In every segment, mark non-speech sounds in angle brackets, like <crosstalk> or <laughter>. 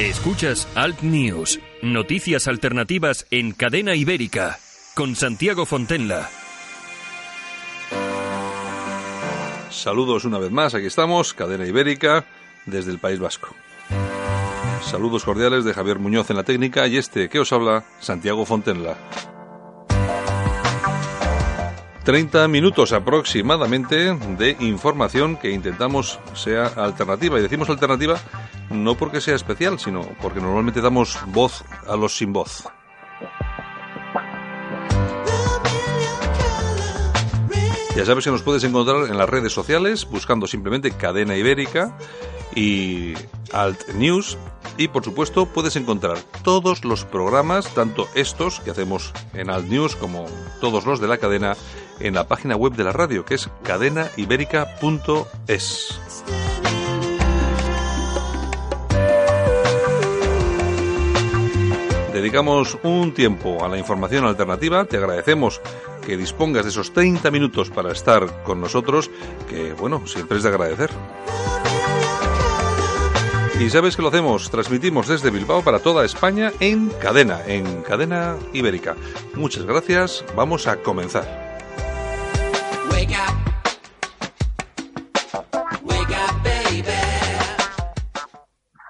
Escuchas Alt News, noticias alternativas en cadena ibérica, con Santiago Fontenla. Saludos una vez más, aquí estamos, cadena ibérica, desde el País Vasco. Saludos cordiales de Javier Muñoz en la técnica y este que os habla, Santiago Fontenla. 30 minutos aproximadamente de información que intentamos sea alternativa. Y decimos alternativa no porque sea especial, sino porque normalmente damos voz a los sin voz. Ya sabes que nos puedes encontrar en las redes sociales buscando simplemente Cadena Ibérica y Alt News y por supuesto puedes encontrar todos los programas, tanto estos que hacemos en Alt News como todos los de la cadena en la página web de la radio que es cadenaibérica.es. Dedicamos un tiempo a la información alternativa, te agradecemos que dispongas de esos 30 minutos para estar con nosotros, que bueno, siempre es de agradecer. Y sabes que lo hacemos, transmitimos desde Bilbao para toda España en cadena, en cadena ibérica. Muchas gracias, vamos a comenzar.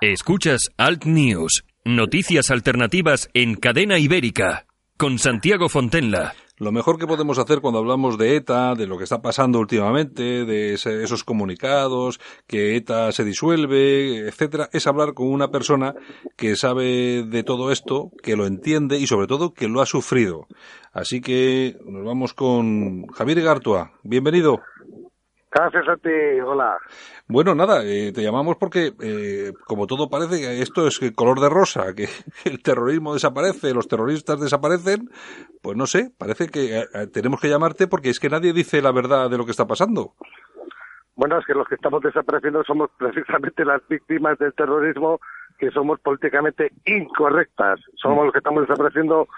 Escuchas Alt News, noticias alternativas en cadena ibérica, con Santiago Fontenla. Lo mejor que podemos hacer cuando hablamos de ETA, de lo que está pasando últimamente, de esos comunicados, que ETA se disuelve, etcétera, es hablar con una persona que sabe de todo esto, que lo entiende y sobre todo que lo ha sufrido. Así que nos vamos con Javier Gartua. Bienvenido. Gracias a ti, hola. Bueno, nada, eh, te llamamos porque, eh, como todo parece, que esto es color de rosa, que <laughs> el terrorismo desaparece, los terroristas desaparecen, pues no sé, parece que eh, eh, tenemos que llamarte porque es que nadie dice la verdad de lo que está pasando. Bueno, es que los que estamos desapareciendo somos precisamente las víctimas del terrorismo, que somos políticamente incorrectas. Somos los que estamos desapareciendo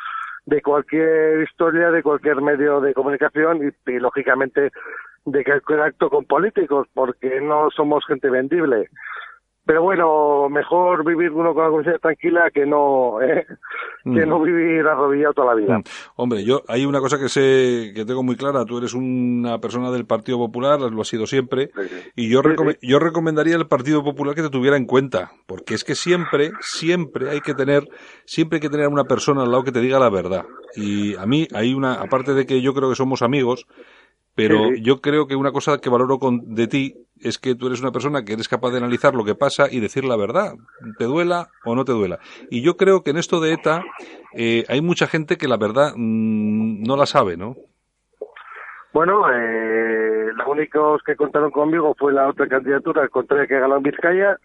de cualquier historia, de cualquier medio de comunicación y, y, lógicamente, de cualquier acto con políticos, porque no somos gente vendible. Pero bueno, mejor vivir uno con la conciencia tranquila que no, <laughs> ¿eh? que Mm. no vivir arrodillado toda la vida. Mm. Hombre, yo hay una cosa que sé que tengo muy clara. Tú eres una persona del Partido Popular, lo has sido siempre, Sí, sí. y yo Sí, sí. yo recomendaría al Partido Popular que te tuviera en cuenta, porque es que siempre, siempre hay que tener, siempre hay que tener una persona al lado que te diga la verdad. Y a mí hay una, aparte de que yo creo que somos amigos, pero Sí, sí. yo creo que una cosa que valoro con, de ti es que tú eres una persona que eres capaz de analizar lo que pasa y decir la verdad, te duela o no te duela. Y yo creo que en esto de ETA eh, hay mucha gente que la verdad mm, no la sabe, ¿no? Bueno, eh, los únicos que contaron conmigo fue la otra candidatura, el contrario que ganó en Vizcaya,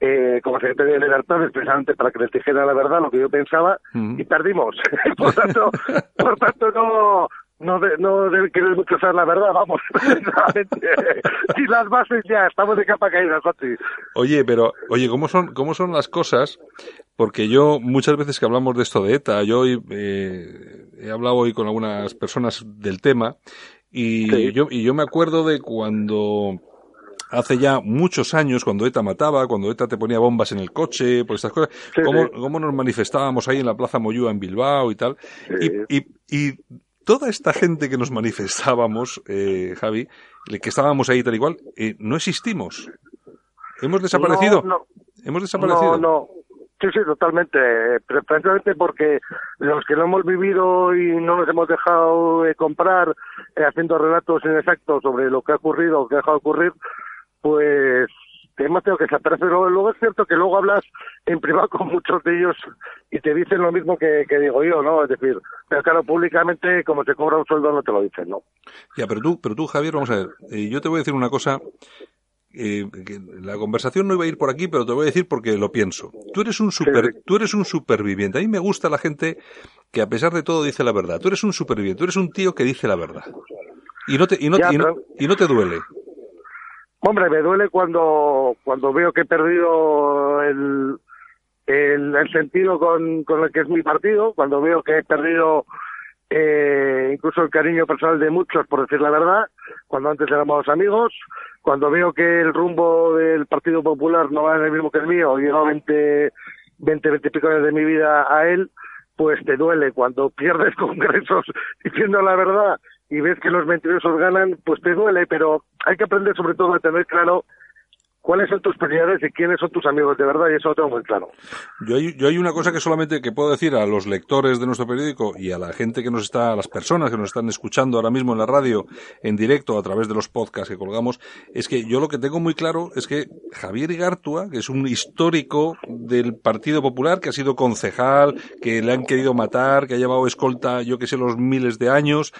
eh, como secretario de Libertades, precisamente para que les dijera la verdad, lo que yo pensaba, y perdimos. <laughs> por tanto, por tanto no, no, de, no debe querer mucho saber la verdad, vamos. <laughs> y las bases ya, estamos de capa caída, Santi. Oye, pero, oye, ¿cómo son, cómo son las cosas? Porque yo, muchas veces que hablamos de esto de ETA, yo hoy, eh, he hablado hoy con algunas personas del tema, y Sí. yo, y yo me acuerdo de cuando, hace ya muchos años, cuando ETA mataba, cuando ETA te ponía bombas en el coche, por estas cosas, Sí, cómo, sí. cómo nos manifestábamos ahí en la Plaza Moyúa en Bilbao y tal. Sí. Y, y, y toda esta gente que nos manifestábamos, eh, Javi, que estábamos ahí tal y cual, eh, no existimos. Hemos desaparecido. No, no. Hemos desaparecido. No, no. Sí, sí, totalmente. Eh, precisamente porque los que lo hemos vivido y no nos hemos dejado eh, comprar eh, haciendo relatos inexactos sobre lo que ha ocurrido o que ha dejado de ocurrir, pues hemos tenido que desaparecer. Luego, luego es cierto que luego hablas en privado con muchos de ellos y te dicen lo mismo que, que digo yo, ¿no? Es decir, pero claro, públicamente, como se cobra un sueldo, no te lo dicen, ¿no? Ya, pero tú, pero tú, Javier, vamos a ver. eh, yo te voy a decir una cosa. eh, que la conversación no iba a ir por aquí, pero te voy a decir porque lo pienso. Tú eres un super, sí. tú eres un superviviente. A mí me gusta la gente que a pesar de todo dice la verdad. Tú eres un superviviente. Tú eres un tío que dice la verdad. Y no te, y no, Ya, y no, pero- y no te duele. Hombre, me duele cuando, cuando veo que he perdido el, el, sentido con, con el que es mi partido, cuando veo que he perdido eh, incluso el cariño personal de muchos, por decir la verdad, cuando antes éramos amigos, cuando veo que el rumbo del Partido Popular no va en el mismo que el mío, llevo 20, 20, 20 y pico años de mi vida a él, pues te duele. Cuando pierdes <laughs> congresos diciendo la verdad y ves que los mentirosos ganan, pues te duele, pero hay que aprender sobre todo a tener claro cuáles son tus prioridades y quiénes son tus amigos de verdad, y eso lo tengo muy claro. Yo hay, yo hay una cosa que solamente que puedo decir a los lectores de nuestro periódico y a la gente que nos está, a las personas que nos están escuchando ahora mismo en la radio, en directo, a través de los podcasts que colgamos, es que yo lo que tengo muy claro es que Javier Igartua, que es un histórico del Partido Popular, que ha sido concejal, que le han querido matar, que ha llevado escolta, yo que sé, los miles de años,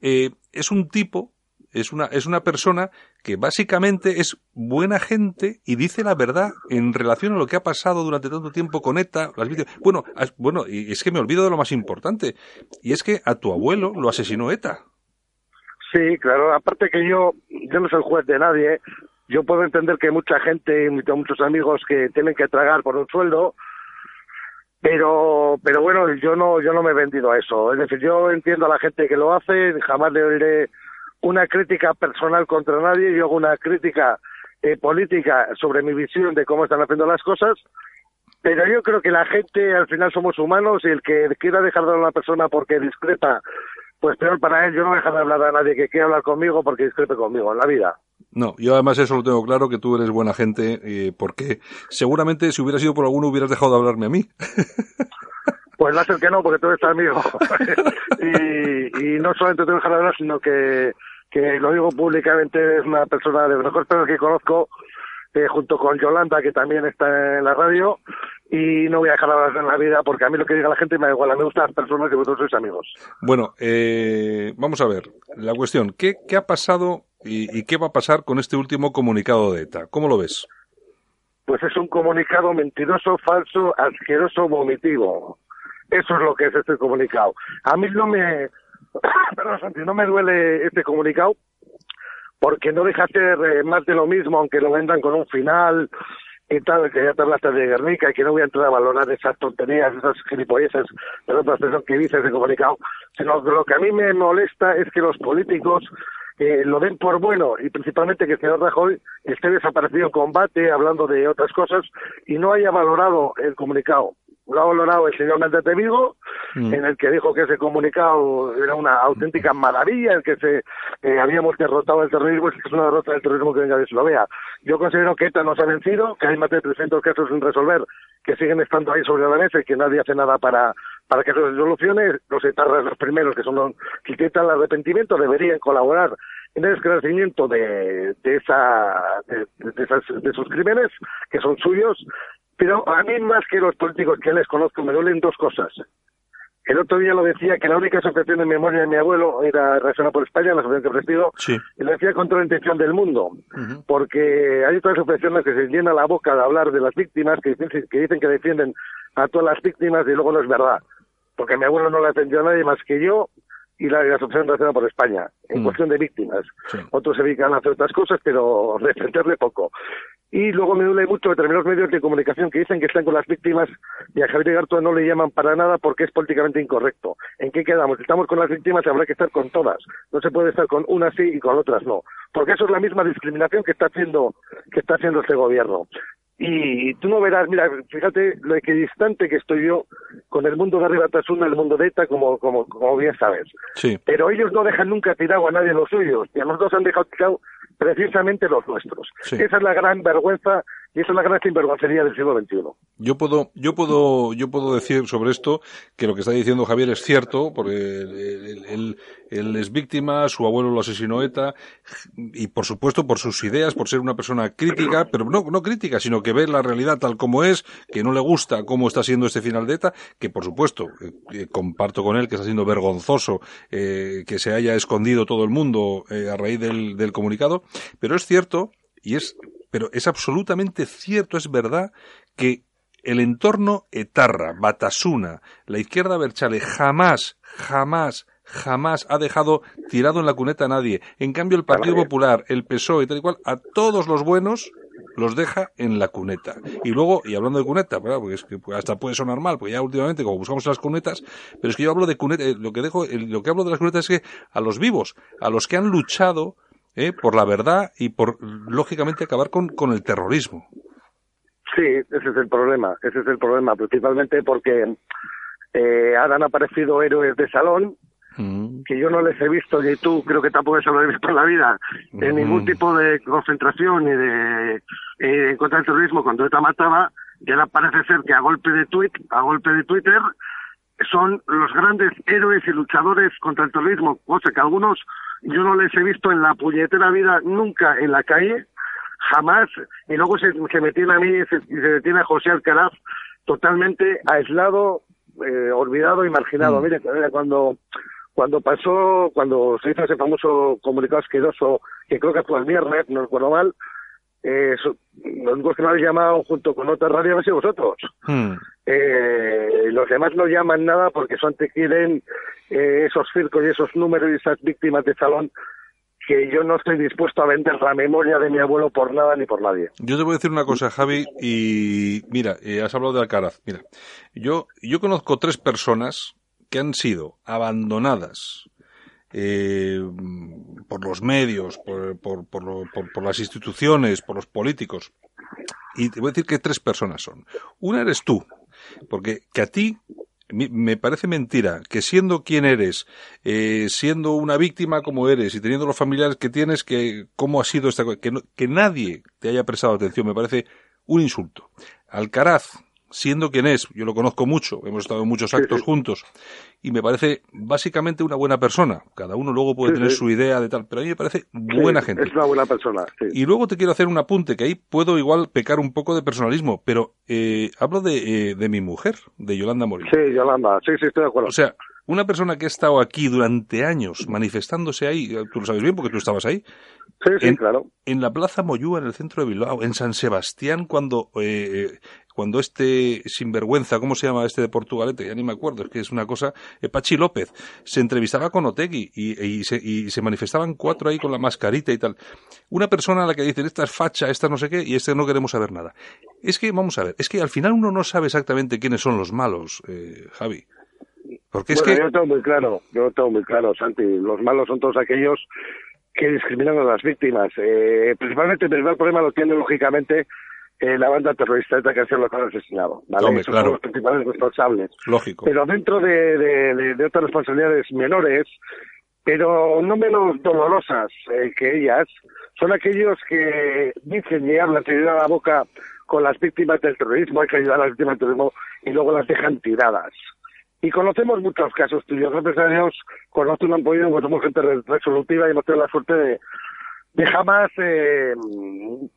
eh, es un tipo es una, es una persona que básicamente es buena gente y dice la verdad en relación a lo que ha pasado durante tanto tiempo con ETA, las Bueno, bueno, y es que me olvido de lo más importante, y es que a tu abuelo lo asesinó ETA. Sí, claro, aparte que yo, yo no soy juez de nadie, yo puedo entender que mucha gente muchos amigos que tienen que tragar por un sueldo, pero pero bueno yo no yo no me he vendido a eso es decir yo entiendo a la gente que lo hace jamás le oiré una crítica personal contra nadie, yo hago una crítica eh, política sobre mi visión de cómo están haciendo las cosas, pero yo creo que la gente al final somos humanos y el que quiera dejar de hablar a una persona porque discrepa, pues peor para él, yo no voy a dejar de hablar a nadie que quiera hablar conmigo porque discrepe conmigo en la vida. No, yo además eso lo tengo claro, que tú eres buena gente, eh, porque seguramente si hubiera sido por alguno hubieras dejado de hablarme a mí. <laughs> Pues va a ser que no, porque tú eres amigo. <laughs> y, y no solamente te dejar de hablar, sino que que lo digo públicamente, es una persona de los mejores que conozco, eh, junto con Yolanda, que también está en la radio, y no voy a dejar hablar en la vida porque a mí lo que diga la gente me da igual, a mí me gustan las personas que vosotros sois amigos. Bueno, eh, vamos a ver, la cuestión, ¿qué, qué ha pasado y, y, qué va a pasar con este último comunicado de ETA? ¿Cómo lo ves? Pues es un comunicado mentiroso, falso, asqueroso, vomitivo. Eso es lo que es este comunicado. A mí no me, <coughs> Perdón, Santi, no me duele este comunicado porque no deja ser eh, más de lo mismo, aunque lo vendan con un final y tal, que ya te hablaste de Guernica y que no voy a entrar a valorar esas tonterías, esas gilipolleces de otras personas que dice ese comunicado, sino que lo que a mí me molesta es que los políticos eh, lo den por bueno y principalmente que el señor Rajoy esté desaparecido en combate hablando de otras cosas y no haya valorado el comunicado lo ha valorado el señor Méndez de Vigo, mm. en el que dijo que ese comunicado era una auténtica maravilla, en que se eh, habíamos derrotado el terrorismo, es que es una derrota del terrorismo que venga de vea. Yo considero que ETA nos ha vencido, que hay más de 300 casos sin resolver, que siguen estando ahí sobre la mesa y que nadie hace nada para, para que eso se solucione. Los etarras, los primeros, que son los que intentan el arrepentimiento, deberían colaborar en el esclarecimiento de, de, esa, de, de, esas, de esos crímenes, que son suyos, pero a mí más que los políticos que les conozco me duelen dos cosas. El otro día lo decía que la única asociación de memoria de mi abuelo era Reacciona por España, la asociación que presido, y lo decía contra la intención del mundo, porque hay otras asociaciones que se llenan la boca de hablar de las víctimas, que dicen, que dicen que defienden a todas las víctimas y luego no es verdad, porque mi abuelo no le atendió a nadie más que yo y la, Asociación Nacional por España, en mm. cuestión de víctimas. Otros se dedican a hacer otras cosas, pero defenderle poco. Y luego me duele mucho determinados medios de comunicación que dicen que están con las víctimas y a Javier Gartua no le llaman para nada porque es políticamente incorrecto. ¿En qué quedamos? Estamos con las víctimas y habrá que estar con todas. No se puede estar con unas sí y con otras no. Porque eso es la misma discriminación que está haciendo, que está haciendo este gobierno. Y tú no verás, mira, fíjate lo equidistante que estoy yo con el mundo de arriba Tasuna, el mundo de ETA, como, como, como bien sabes. Sí. Pero ellos no dejan nunca tirado a nadie los suyos, y a los dos han dejado tirado precisamente los nuestros. Esa es la gran vergüenza y esa es la gran sinvergüencería del siglo XXI. Yo puedo, yo puedo, yo puedo decir sobre esto que lo que está diciendo Javier es cierto, porque él, es víctima, su abuelo lo asesinó ETA, y por supuesto por sus ideas, por ser una persona crítica, pero no, no crítica, sino que ve la realidad tal como es, que no le gusta cómo está siendo este final de ETA, que por supuesto, eh, comparto con él que está siendo vergonzoso eh, que se haya escondido todo el mundo eh, a raíz del, del comunicado, pero es cierto, y es pero es absolutamente cierto, es verdad, que el entorno etarra, Batasuna, la izquierda Berchale, jamás, jamás, jamás ha dejado tirado en la cuneta a nadie. En cambio, el Partido Popular, el PSOE y tal y cual, a todos los buenos los deja en la cuneta. Y luego, y hablando de cuneta, porque es que hasta puede sonar mal, porque ya últimamente como buscamos las cunetas, pero es que yo hablo de cuneta, eh, lo que dejo, lo que hablo de las cunetas es que a los vivos, a los que han luchado ¿eh? por la verdad y por, lógicamente, acabar con, con el terrorismo. Sí, ese es el problema, ese es el problema, principalmente porque eh, ahora han aparecido héroes de salón mm. que yo no les he visto, ni tú creo que tampoco se lo he visto en la vida, en ningún tipo de concentración ni de eh, contra el terrorismo cuando ETA mataba, y ahora parece ser que a golpe de tweet, a golpe de Twitter, son los grandes héroes y luchadores contra el terrorismo, cosa que algunos yo no les he visto en la puñetera vida nunca en la calle, jamás, y luego se, se me tiene a mí y se, detiene a José Alcaraz totalmente aislado, eh, olvidado y marginado. Mm. Mire, cuando cuando pasó, cuando se hizo ese famoso comunicado asqueroso, que creo que fue el viernes, no recuerdo mal, eh, los únicos que me habéis llamado junto con otra radio habéis sido vosotros. Mm. Eh, los demás no llaman nada porque son te quieren eh, esos circos y esos números y esas víctimas de salón que yo no estoy dispuesto a vender la memoria de mi abuelo por nada ni por nadie. Yo te voy a decir una cosa, Javi, y mira, eh, has hablado de Alcaraz. Mira, yo, yo conozco tres personas que han sido abandonadas eh, por los medios, por, por, por, las instituciones, por los políticos. Y te voy a decir que tres personas son. Una eres tú, porque que a ti me parece mentira que siendo quien eres, eh, siendo una víctima como eres y teniendo los familiares que tienes, que cómo ha sido esta que, que nadie te haya prestado atención, me parece un insulto. Alcaraz, siendo quien es, yo lo conozco mucho, hemos estado en muchos actos juntos, y me parece básicamente una buena persona. Cada uno luego puede tener su idea de tal, pero a mí me parece buena gente. Es una buena persona. Y luego te quiero hacer un apunte, que ahí puedo igual pecar un poco de personalismo, pero eh, hablo de, eh, de mi mujer, de Yolanda Morín. Sí, Yolanda, sí, sí, estoy de acuerdo. O sea, una persona que ha estado aquí durante años manifestándose ahí, tú lo sabes bien porque tú estabas ahí. Sí, sí, claro. En la Plaza Moyúa, en el centro de Bilbao, en San Sebastián, cuando eh, cuando este sinvergüenza, ¿cómo se llama este de Portugalete? Ya ni me acuerdo, es que es una cosa, eh, Pachi López, se entrevistaba con Otegui y, se, manifestaban cuatro ahí con la mascarita y tal. Una persona a la que dicen, esta es facha, esta no sé qué, y este no queremos saber nada. Es que, vamos a ver, es que al final uno no sabe exactamente quiénes son los malos, eh, Javi. Porque es que... Yo tengo muy claro, yo tengo muy claro, Santi, los malos son todos aquellos que discriminan a las víctimas. Eh, principalmente el primer problema lo tiene lógicamente eh, la banda terrorista de que ha los han asesinado. ¿vale? Esos son los principales responsables. Lógico. Pero dentro de, de, de, otras responsabilidades menores, pero no menos dolorosas eh, que ellas, son aquellos que dicen y hablan, se llenan la boca con las víctimas del terrorismo, hay que ayudar a las víctimas del terrorismo, y luego las dejan tiradas. Y conocemos muchos casos tuyos, empresarios, conozco un apoyo, pues somos gente resolutiva y hemos tenido la suerte de, de jamás eh,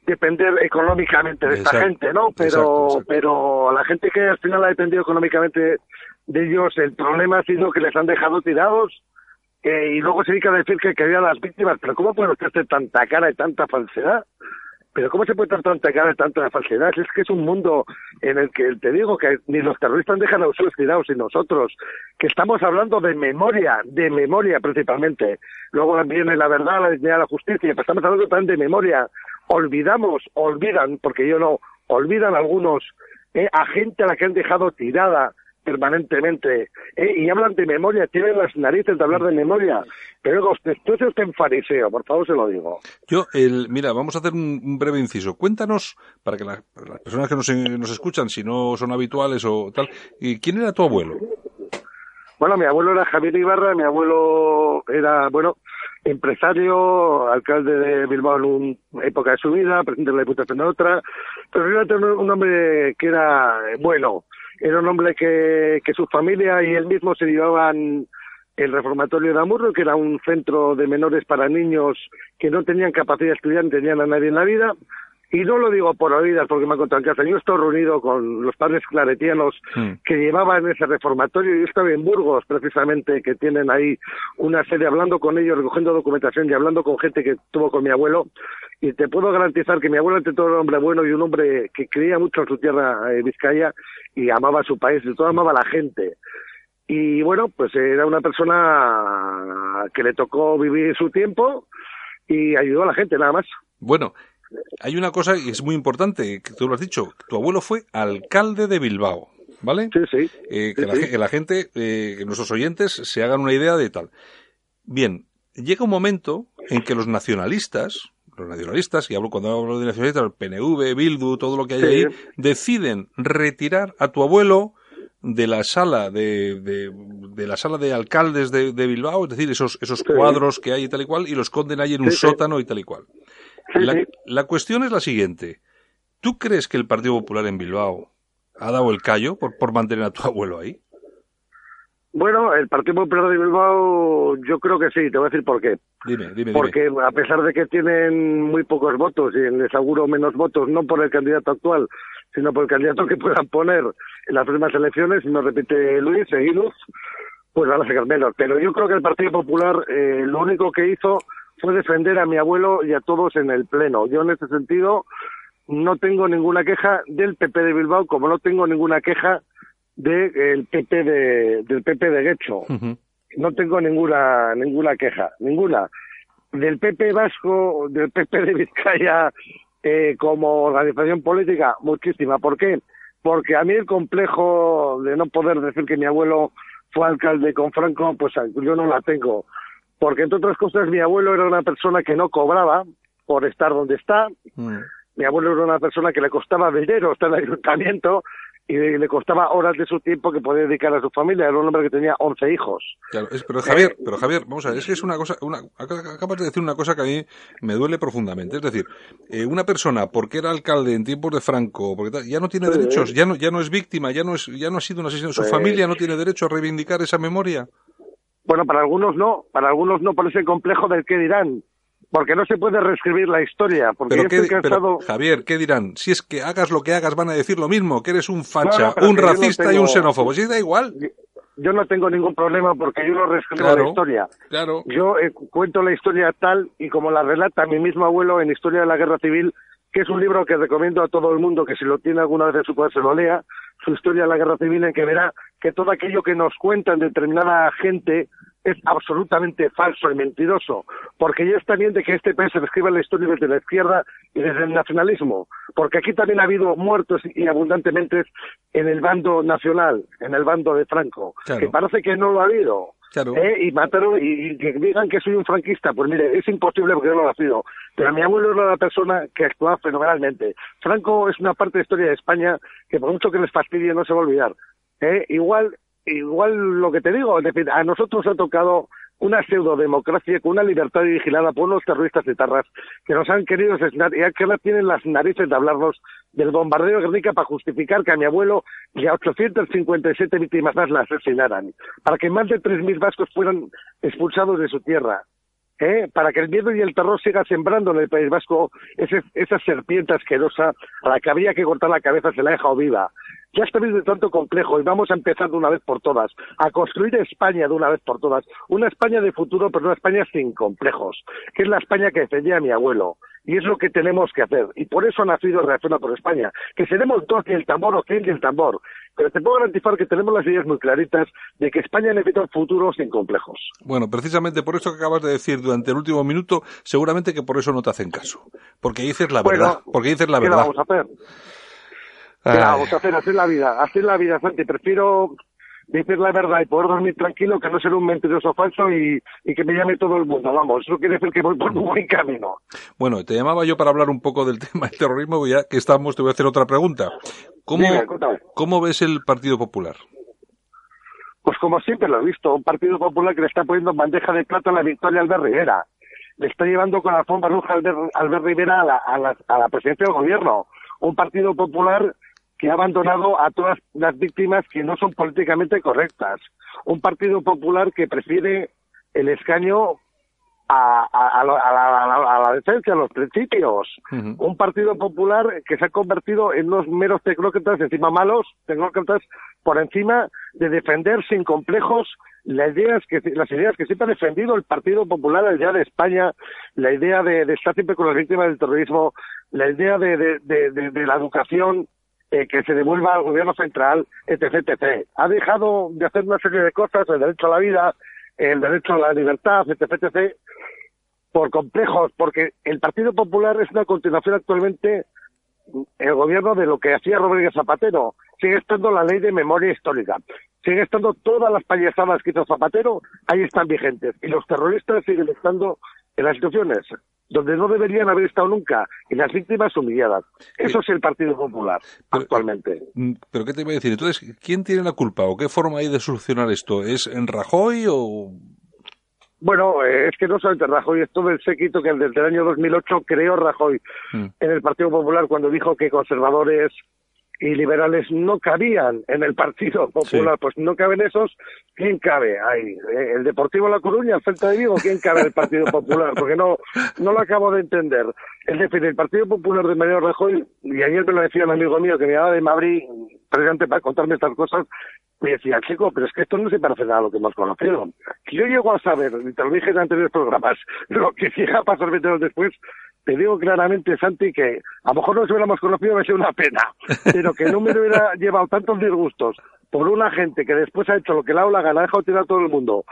depender económicamente de esta gente, ¿no? Pero, pero la gente que al final ha dependido económicamente de ellos, el problema ha sido que les han dejado tirados eh, y luego se dedica a decir que querían las víctimas. Pero ¿cómo puede usted hacer tanta cara y tanta falsedad? Pero ¿cómo se puede tratar tanta cara falsedad? Es que es un mundo en el que te digo que ni los terroristas dejan a los tirados y nosotros, que estamos hablando de memoria, de memoria principalmente. Luego viene la verdad, la dignidad, la justicia, pero estamos hablando también de memoria. Olvidamos, olvidan, porque yo no, olvidan algunos eh, a gente a la que han dejado tirada, permanentemente ¿eh? y hablan de memoria, tienen las narices de hablar de memoria. Pero usted, tú eres en fariseo, por favor se lo digo. Yo, el, mira, vamos a hacer un, breve inciso. Cuéntanos, para que las personas que nos, nos, escuchan, si no son habituales o tal, ¿quién era tu abuelo? Bueno, mi abuelo era Javier Ibarra, mi abuelo era, bueno, empresario, alcalde de Bilbao en una época de su vida, presidente de la Diputación en otra, pero era un hombre que era bueno, era un hombre que, que su familia y él mismo se llevaban el reformatorio de Amurro, que era un centro de menores para niños que no tenían capacidad de estudiar ni tenían a nadie en la vida. Y no lo digo por oídas, porque me han contado en casa. Yo estoy reunido con los padres claretianos hmm. que llevaban ese reformatorio. Yo estaba en Burgos, precisamente, que tienen ahí una sede hablando con ellos, recogiendo documentación y hablando con gente que estuvo con mi abuelo. Y te puedo garantizar que mi abuelo, ante todo, era un hombre bueno y un hombre que creía mucho en su tierra, eh, Vizcaya, y amaba a su país, y todo amaba a la gente. Y bueno, pues era una persona que le tocó vivir su tiempo y ayudó a la gente, nada más. Bueno, hay una cosa que es muy importante, que tú lo has dicho, tu abuelo fue alcalde de Bilbao, ¿vale? Sí, sí. Eh, que, La, gente, eh, que nuestros oyentes se hagan una idea de tal. Bien, llega un momento en que los nacionalistas, los nacionalistas, y hablo cuando hablo de nacionalistas, el PNV, Bildu, todo lo que hay ahí, deciden retirar a tu abuelo de la sala de, de, la sala de alcaldes de, Bilbao, es decir, esos, esos cuadros que hay y tal y cual, y los esconden ahí en un sótano y tal y cual. La, la, cuestión es la siguiente. ¿Tú crees que el Partido Popular en Bilbao ha dado el callo por, por mantener a tu <laughs> abuelo ahí? Bueno, el Partido Popular de Bilbao yo creo que sí, te voy a decir por qué. Dime, dime, Porque a pesar de que tienen muy pocos votos y les auguro menos votos, no por el candidato actual, sino por el candidato que puedan poner en las próximas elecciones, si no repite Luis, seguidos, pues van a sacar menos. Pero yo creo que el Partido Popular eh, lo único que hizo fue defender a mi abuelo y a todos en el Pleno. Yo en ese sentido no tengo ninguna queja del PP de Bilbao, como no tengo ninguna queja del PP de, del PP de Guecho. No tengo ninguna ninguna queja, ninguna. Del PP vasco, del PP de Vizcaya eh, como organización política, muchísima. ¿Por qué? Porque a mí el complejo de no poder decir que mi abuelo fue alcalde con Franco, pues yo no la tengo. Porque entre otras cosas mi abuelo era una persona que no cobraba por estar donde está. Mm. Mi abuelo era una persona que le costaba dinero estar en el ayuntamiento y le, costaba horas de su tiempo que podía dedicar a su familia. Era un hombre que tenía 11 hijos. Claro, pero Javier, eh, pero Javier, vamos a ver, es que es una cosa, una, acabas de decir una cosa que a mí me duele profundamente. Es decir, eh, una persona, porque era alcalde en tiempos de Franco, porque ya no tiene derechos, ya no, ya no es víctima, ya no es, ya no ha sido un asesino, su familia no tiene derecho a reivindicar esa memoria. Bueno, para algunos no, para algunos no por ese complejo del que dirán porque no se puede reescribir la historia. Porque pero, Javier, ¿qué dirán? Si es que hagas lo que hagas, van a decir lo mismo, que eres un facha, un racista y un xenófobo. Si da igual. Yo no tengo ningún problema porque yo no reescribo la historia. Claro. Yo eh, cuento la historia tal y como la relata mi mismo abuelo en Historia de la Guerra Civil, que es un libro que recomiendo a todo el mundo que si lo tiene alguna vez en su poder se lo lea, su Historia de la Guerra Civil, en que verá que todo aquello que nos cuentan determinada gente es absolutamente falso y mentiroso, porque ya está bien de que este país se describa la historia desde la izquierda y desde el nacionalismo, porque aquí también ha habido muertos y abundantemente en el bando nacional, en el bando de Franco, que parece que no lo ha habido. ¿Eh? Y mataron, y, que digan que soy un franquista, pues mire, es imposible porque yo no lo sido. Pero mi abuelo era la persona que actuaba fenomenalmente. Franco es una parte de la historia de España que por mucho que les fastidie no se va a olvidar. ¿eh? Igual igual lo que te digo, es decir, a nosotros ha tocado una pseudo-democracia con una libertad vigilada por unos terroristas de tarras que nos han querido asesinar y que ahora tienen las narices de hablarnos del bombardeo de Guernica para justificar que a mi abuelo y a 857 víctimas más la asesinaran, para que más de 3.000 vascos fueran expulsados de su tierra. ¿Eh? para que el miedo y el terror siga sembrando en el País Vasco ese, esa serpiente asquerosa a la que habría que cortar la cabeza se la ha dejado viva. Ya está de tanto complejo y vamos a empezar de una vez por todas, a construir España de una vez por todas, una España de futuro, pero una España sin complejos, que es la España que defendía mi abuelo. Y es lo que tenemos que hacer. Y por eso ha nacido Reacciona por España. Que seremos dos el tambor o quien el tambor. Pero te puedo garantizar que tenemos las ideas muy claritas de que España necesita un futuro sin complejos. Bueno, precisamente por eso que acabas de decir durante el último minuto, seguramente que por eso no te hacen caso. Porque dices la verdad. Porque dices la verdad. vamos a hacer? Vamos a hacer? Hacer la vida, hacer la vida, Santi. Prefiero decir la verdad y poder dormir tranquilo que no ser un mentiroso falso y, que me llame todo el mundo. Vamos, eso quiere decir que voy por un buen camino. Bueno, te llamaba yo para hablar un poco del <laughs> tema del terrorismo, ya que estamos, te voy a hacer otra pregunta. ¿Cómo, ¿cómo ves el Partido Popular? Pues como siempre lo he visto, un Partido Popular que le está poniendo bandeja de plata a la victoria al Albert Rivera. Le está llevando con la alfombra roja al Albert Rivera a la, a, la, a la presidencia del gobierno. Un Partido Popular que ha abandonado a todas las víctimas que no son políticamente correctas. Un Partido Popular que prefiere el escaño a, a, la, defensa, a los principios. Un Partido Popular que se ha convertido en unos meros tecnócratas, encima malos, tecnócratas, por encima de defender sin complejos las ideas que, las ideas que siempre ha defendido el Partido Popular, la idea de España, la idea de, estar siempre con las víctimas del terrorismo, la idea de, de la educación, eh, que se devuelva al gobierno central, etc, etc. Ha dejado de hacer una serie de cosas, el derecho a la vida, el derecho a la libertad, etc, por complejos, porque el Partido Popular es una continuación actualmente el gobierno de lo que hacía Rodríguez Zapatero. Sigue estando la ley de memoria histórica. siguen estando todas las payasadas que hizo Zapatero, ahí están vigentes. Y los terroristas siguen estando en las situaciones donde no deberían haber estado nunca, y las víctimas humilladas. Eso es el Partido Popular actualmente. Mm, ¿Pero qué te iba a decir? Entonces, ¿quién tiene la culpa o qué forma hay de solucionar esto? ¿Es en Rajoy o...? Bueno, eh, es que no solamente Rajoy, es todo el séquito que desde el año 2008 creó Rajoy mm. en el Partido Popular cuando dijo que conservadores, y liberales no cabían en el Partido Popular, pues no caben esos, ¿quién cabe ahí? Eh, ¿El Deportivo La Coruña, el Celta de Vigo? ¿Quién cabe en el Partido Popular? Porque no, no lo acabo de entender. Es decir, el Partido Popular de Mariano Rajoy, y ayer me lo decía un amigo mío que me llamaba de Madrid, precisamente para contarme estas cosas, me decía, chico, pero es que esto no se parece nada a lo que hemos conocido. Que yo llego a saber, y te lo dije en anteriores programas, <laughs> lo que llega a pasar 20 años después, te digo claramente, Santi, que a lo mejor no nos hubiéramos conocido, me sido una pena, pero que no me hubiera <laughs> llevado tantos disgustos por una gente que después ha hecho lo que le ha dado la gana, ha dejado tirar a todo el mundo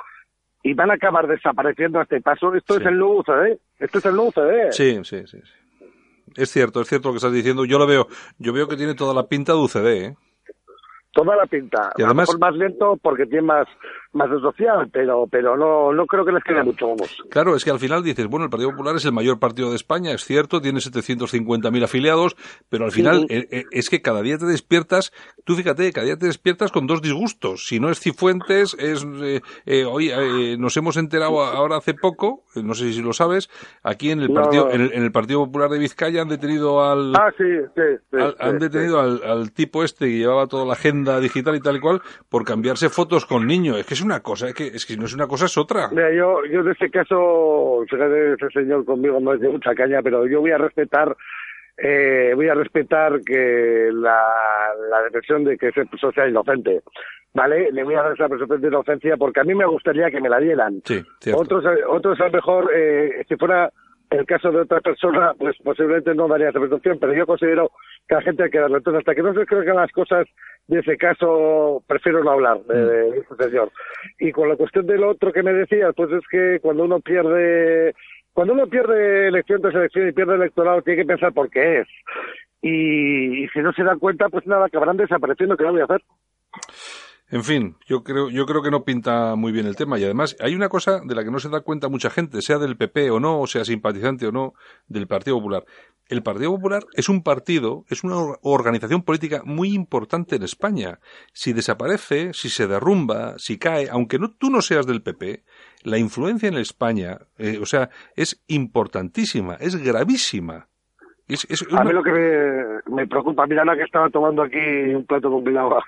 y van a acabar desapareciendo a este paso. Esto es el nuevo UCD, esto es el nuevo UCD. Sí, sí, sí, Es cierto, es cierto lo que estás diciendo. Yo lo veo, yo veo que tiene toda la pinta de UCD, ¿eh? Toda la pinta. Y además, a lo mejor más lento porque tiene más más social, pero, pero no, no creo que les quede mucho vamos. Claro, es que al final dices, bueno, el Partido Popular es el mayor partido de España, es cierto, tiene 750.000 afiliados, pero al final eh, eh, es que cada día te despiertas, tú fíjate, cada día te despiertas con dos disgustos. Si no es Cifuentes, es, eh, hoy nos hemos enterado ahora hace poco, no sé si lo sabes, aquí en el partido, En, el, Partido Popular de Vizcaya han detenido al, ah, sí, sí, han detenido al, al, tipo este que llevaba toda la agenda digital y tal y cual por cambiarse fotos con niños. Es que es una cosa, es que, es que no es una cosa, es otra. Mira, yo, yo en este caso, fíjate, ese señor conmigo no es de mucha caña, pero yo voy a respetar eh, voy a respetar que la, la depresión de que ese sea inocente. ¿Vale? Le voy a dar esa presunción de inocencia porque a mí me gustaría que me la dieran. Sí, otros, otros a lo mejor, eh, si fuera el caso de otra persona, pues posiblemente no daría esa presunción, pero yo considero que la gente hay que darle. Entonces, hasta que no se creen las cosas de ese caso, prefiero no hablar de, este señor. Y con la cuestión del otro que me decías, pues es que cuando uno pierde, cuando uno pierde elección tras elección y pierde electorado, tiene que pensar por qué es. Y, y si no se dan cuenta, pues nada, acabarán desapareciendo, ¿qué voy a hacer? En fin, yo creo, yo creo que no pinta muy bien el tema y además hay una cosa de la que no se da cuenta mucha gente, sea del PP o no, o sea simpatizante o no, del Partido Popular. El Partido Popular es un partido, es una organización política muy importante en España. Si desaparece, si se derrumba, si cae, aunque no, tú no seas del PP, la influencia en España, eh, o sea, es importantísima, es gravísima. A mí lo que me, me preocupa, mira, la que estaba tomando aquí un plato con agua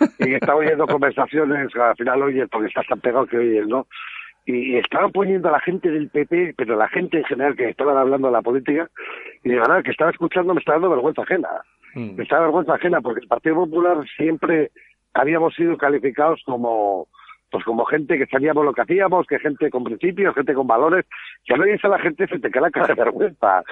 <laughs> y estaba oyendo conversaciones, al final oye, porque estás tan pegado que oyes, ¿no? Y estaban poniendo a la gente del PP, pero la gente en general que estaban hablando de la política, y de verdad que estaba escuchando me estaba dando vergüenza ajena. Mm. Me estaba vergüenza ajena porque el Partido Popular siempre habíamos sido calificados como pues como gente que sabíamos lo que hacíamos, que gente con principios, gente con valores, que a veces a la gente se te cae la cara de vergüenza,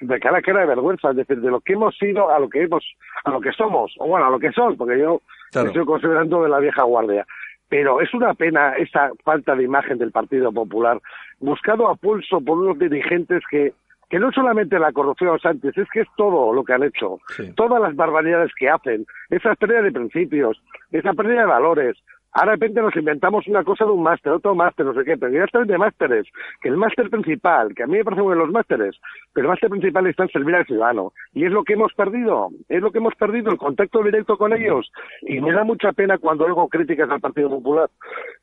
se te cae la cara de vergüenza, es decir, de lo que hemos sido a lo que hemos, a lo que somos, o bueno, a lo que son, porque yo estoy considerando de la vieja guardia. Pero es una pena esa falta de imagen del Partido Popular, buscado a pulso por unos dirigentes que que no solamente la corrupción antes, es que es todo lo que han hecho, todas las barbaridades que hacen, esa pérdida de principios, esa pérdida de valores, Ahora de repente nos inventamos una cosa de un máster, otro máster, no sé qué, pero ya están de másteres, que el máster principal, que a mí me parece bueno los másteres, pero el máster principal está en servir al ciudadano. Y es lo que hemos perdido, es lo que hemos perdido, el contacto directo con ellos. Y me da mucha pena cuando oigo críticas al Partido Popular,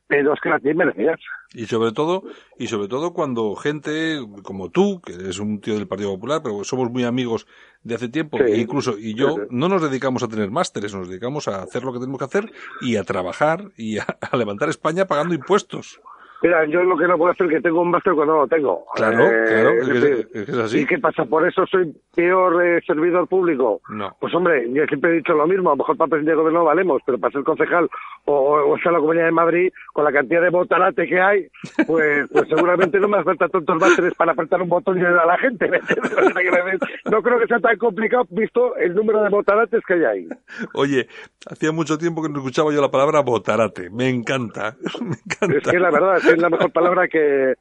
pero es que las tienen merecidas. Y sobre todo, y sobre todo cuando gente como tú, que eres un tío del Partido Popular, pero somos muy amigos de hace tiempo, e incluso y yo, no nos dedicamos a tener másteres, nos dedicamos a hacer lo que tenemos que hacer y a trabajar y a levantar España pagando impuestos. Mira, yo lo que no puedo hacer es que tengo un máster cuando no lo tengo. Claro, eh, claro, es, es, así. ¿Y qué pasa? ¿Por eso soy peor eh, servidor público? No. Pues hombre, yo siempre he dicho lo mismo, a lo mejor para presidente de gobierno valemos, pero para ser concejal o, o estar en la Comunidad de Madrid, con la cantidad de botarate que hay, pues, pues seguramente no me hace falta tantos másteres para apretar un botón y ayudar a la gente. <laughs> no creo que sea tan complicado visto el número de botarates que hay ahí. Oye, hacía mucho tiempo que no escuchaba yo la palabra botarate. Me encanta, <laughs> me encanta. Es que la verdad, es la mejor palabra que,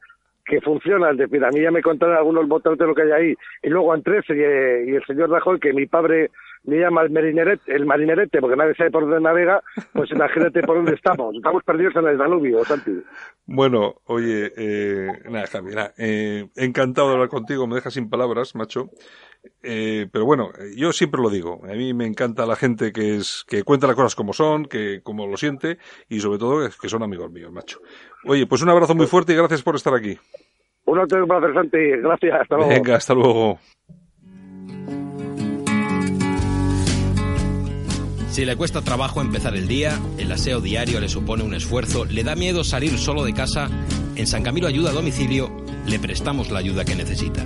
que funciona. Decir, a mí ya me contaron algunos botones de lo que hay ahí. Y luego Andrés y, y el señor Rajoy, que mi padre me llama el marinerete, el marinerete, porque nadie sabe por dónde navega, pues imagínate por dónde estamos. Estamos perdidos en el Danubio, Santi. Bueno, oye, eh, nada, Javi, eh, encantado de hablar contigo, me dejas sin palabras, macho. Eh, pero bueno, yo siempre lo digo, a mí me encanta la gente que es que cuenta las cosas como son, que como lo siente y sobre todo que son amigos míos, macho. Oye, pues un abrazo muy fuerte y gracias por estar aquí. Un placer, Santi. Gracias, hasta luego. Venga, hasta luego. Si le cuesta trabajo empezar el día, el aseo diario le supone un esfuerzo, le da miedo salir solo de casa, en San Camilo Ayuda a Domicilio le prestamos la ayuda que necesita.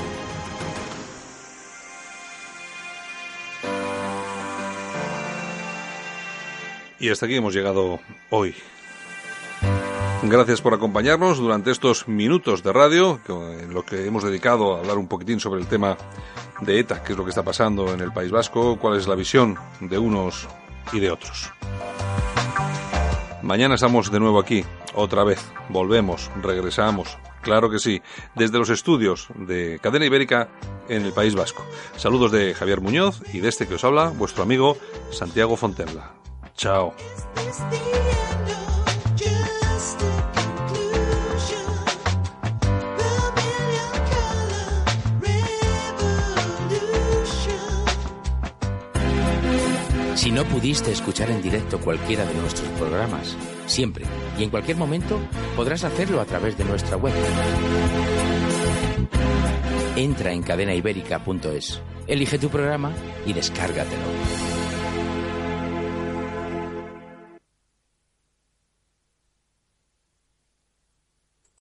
Y hasta aquí hemos llegado hoy. Gracias por acompañarnos durante estos minutos de radio, en lo que hemos dedicado a hablar un poquitín sobre el tema de ETA, qué es lo que está pasando en el País Vasco, cuál es la visión de unos y de otros. Mañana estamos de nuevo aquí, otra vez, volvemos, regresamos, claro que sí, desde los estudios de Cadena Ibérica en el País Vasco. Saludos de Javier Muñoz y de este que os habla, vuestro amigo Santiago Fontenla. Chao. Si no pudiste escuchar en directo cualquiera de nuestros programas, siempre y en cualquier momento podrás hacerlo a través de nuestra web. Entra en cadenaibérica.es, elige tu programa y descárgatelo.